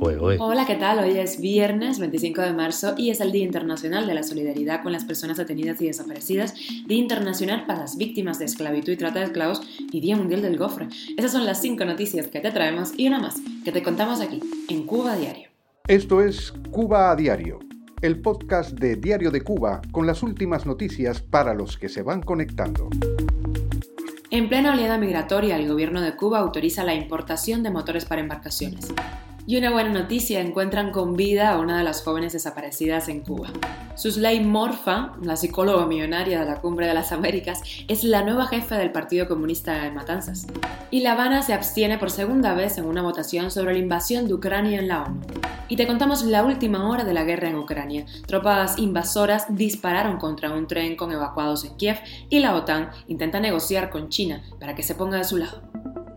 Hola, ¿qué tal? Hoy es viernes 25 de marzo y es el Día Internacional de la Solidaridad con las Personas Detenidas y Desaparecidas, Día Internacional para las Víctimas de Esclavitud y Trata de Esclavos y Día Mundial del Gofre. Esas son las cinco noticias que te traemos y una más que te contamos aquí, en Cuba a Diario. Esto es Cuba a Diario, el podcast de Diario de Cuba con las últimas noticias para los que se van conectando. En plena oleada migratoria, el gobierno de Cuba autoriza la importación de motores para embarcaciones. Y una buena noticia, encuentran con vida a una de las jóvenes desaparecidas en Cuba. Susley Morfa, la psicóloga millonaria de la Cumbre de las Américas, es la nueva jefa del Partido Comunista de Matanzas. Y La Habana se abstiene por segunda vez en una votación sobre la invasión de Ucrania en la ONU. Y te contamos la última hora de la guerra en Ucrania. Tropas invasoras dispararon contra un tren con evacuados en Kiev y la OTAN intenta negociar con China para que se ponga de su lado.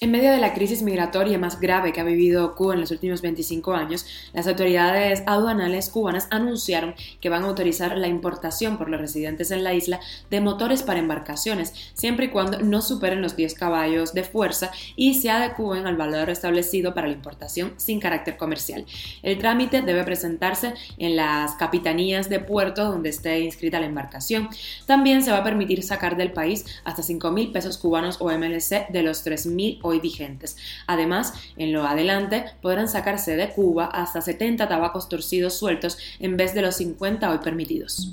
En medio de la crisis migratoria más grave que ha vivido Cuba en los últimos 25 años, las autoridades aduanales cubanas anunciaron que van a autorizar la importación por los residentes en la isla de motores para embarcaciones, siempre y cuando no superen los 10 caballos de fuerza y se adecúen al valor establecido para la importación sin carácter comercial. El trámite debe presentarse en las capitanías de puerto donde esté inscrita la embarcación. También se va a permitir sacar del país hasta 5 mil pesos cubanos o MLC de los 3 mil vigentes. Además, en lo adelante podrán sacarse de Cuba hasta 70 tabacos torcidos sueltos en vez de los 50 hoy permitidos.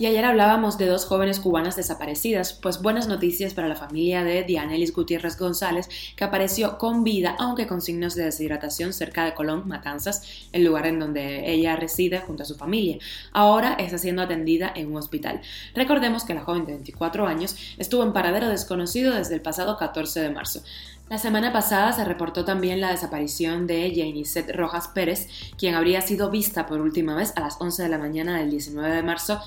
Y ayer hablábamos de dos jóvenes cubanas desaparecidas, pues buenas noticias para la familia de Dianelis Gutiérrez González, que apareció con vida, aunque con signos de deshidratación cerca de Colón, Matanzas, el lugar en donde ella reside junto a su familia. Ahora está siendo atendida en un hospital. Recordemos que la joven de 24 años estuvo en paradero desconocido desde el pasado 14 de marzo. La semana pasada se reportó también la desaparición de Janisette Rojas Pérez, quien habría sido vista por última vez a las 11 de la mañana del 19 de marzo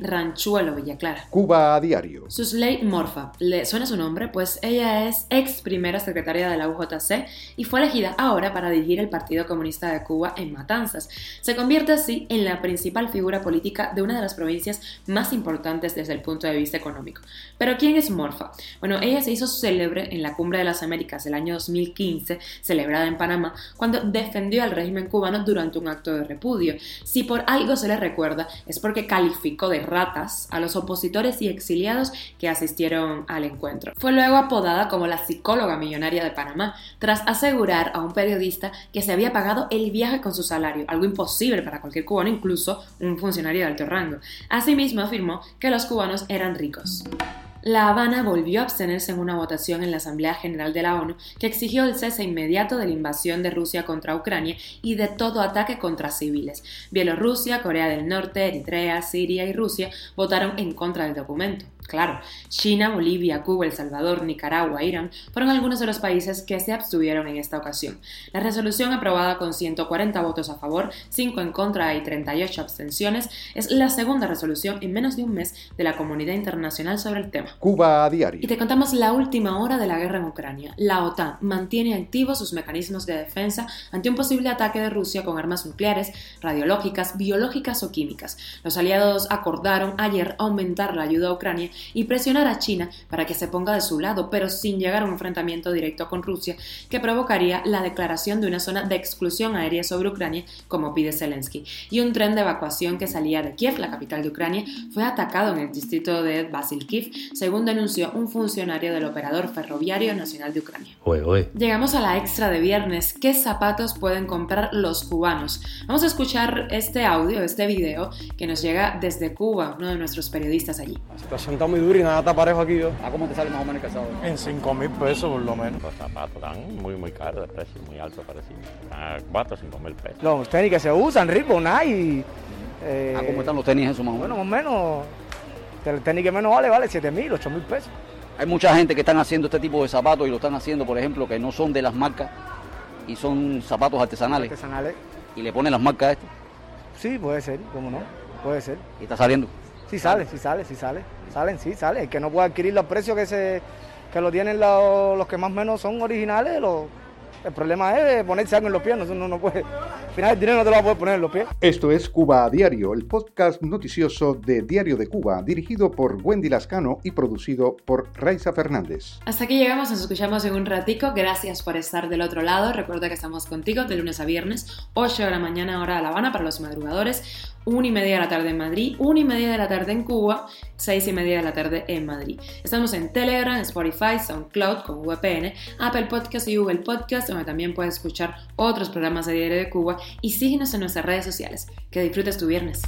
Ranchuelo, Villa Clara. Cuba a diario. Susley Morfa, ¿le suena su nombre? Pues ella es ex primera secretaria de la UJC y fue elegida ahora para dirigir el Partido Comunista de Cuba en Matanzas. Se convierte así en la principal figura política de una de las provincias más importantes desde el punto de vista económico. Pero ¿quién es Morfa? Bueno, ella se hizo célebre en la cumbre de las Américas del año 2015, celebrada en Panamá, cuando defendió al régimen cubano durante un acto de repudio. Si por algo se le recuerda, es porque calificó de ratas a los opositores y exiliados que asistieron al encuentro. Fue luego apodada como la psicóloga millonaria de Panamá, tras asegurar a un periodista que se había pagado el viaje con su salario, algo imposible para cualquier cubano, incluso un funcionario de alto rango. Asimismo afirmó que los cubanos eran ricos. La Habana volvió a abstenerse en una votación en la Asamblea General de la ONU que exigió el cese inmediato de la invasión de Rusia contra Ucrania y de todo ataque contra civiles. Bielorrusia, Corea del Norte, Eritrea, Siria y Rusia votaron en contra del documento. Claro, China, Bolivia, Cuba, El Salvador, Nicaragua, Irán fueron algunos de los países que se abstuvieron en esta ocasión. La resolución aprobada con 140 votos a favor, 5 en contra y 38 abstenciones es la segunda resolución en menos de un mes de la comunidad internacional sobre el tema. Cuba a diario. Y te contamos la última hora de la guerra en Ucrania. La OTAN mantiene activos sus mecanismos de defensa ante un posible ataque de Rusia con armas nucleares, radiológicas, biológicas o químicas. Los aliados acordaron ayer aumentar la ayuda a Ucrania y presionar a China para que se ponga de su lado, pero sin llegar a un enfrentamiento directo con Rusia que provocaría la declaración de una zona de exclusión aérea sobre Ucrania, como pide Zelensky. Y un tren de evacuación que salía de Kiev, la capital de Ucrania, fue atacado en el distrito de Basilkiv, según denunció un funcionario del operador ferroviario nacional de Ucrania. Llegamos a la extra de viernes. ¿Qué zapatos pueden comprar los cubanos? Vamos a escuchar este audio, este video que nos llega desde Cuba, uno de nuestros periodistas allí muy duro y nada está parejo aquí. ¿A cómo te sale más o menos el calzado? En 5 mil pesos por lo menos. Los zapatos están muy, muy caros de precio, muy alto parecido. A 4 o 5 mil pesos. Los tenis que se usan, Rico, Nike. Eh, ¿A cómo están los tenis esos más o menos? Bueno, más o menos. El tenis que menos vale, vale 7 mil, 8 mil pesos. Hay mucha gente que están haciendo este tipo de zapatos y lo están haciendo, por ejemplo, que no son de las marcas y son zapatos artesanales. Artesanales. Y le ponen las marcas a esto. Sí, puede ser, cómo no, puede ser. ¿Y está saliendo? Sí sale, sí sale, sí sale. Salen, sí, sale. El que no puede adquirir los precios que se que lo tienen los, que más o menos son originales, lo, El problema es ponerse algo en los pies, no, no puede. Al final el dinero no te lo va a poder poner en los pies. Esto es Cuba a Diario, el podcast noticioso de Diario de Cuba, dirigido por Wendy Lascano y producido por Raiza Fernández. Hasta aquí llegamos, nos escuchamos en un ratico. Gracias por estar del otro lado. Recuerda que estamos contigo de lunes a viernes, 8 de la mañana, hora de La Habana para los madrugadores. 1 y media de la tarde en Madrid, 1 y media de la tarde en Cuba, 6 y media de la tarde en Madrid. Estamos en Telegram, Spotify, SoundCloud con VPN, Apple Podcast y Google Donde también puedes escuchar otros programas de Diario de Cuba y síguenos en nuestras redes sociales. Que disfrutes tu viernes.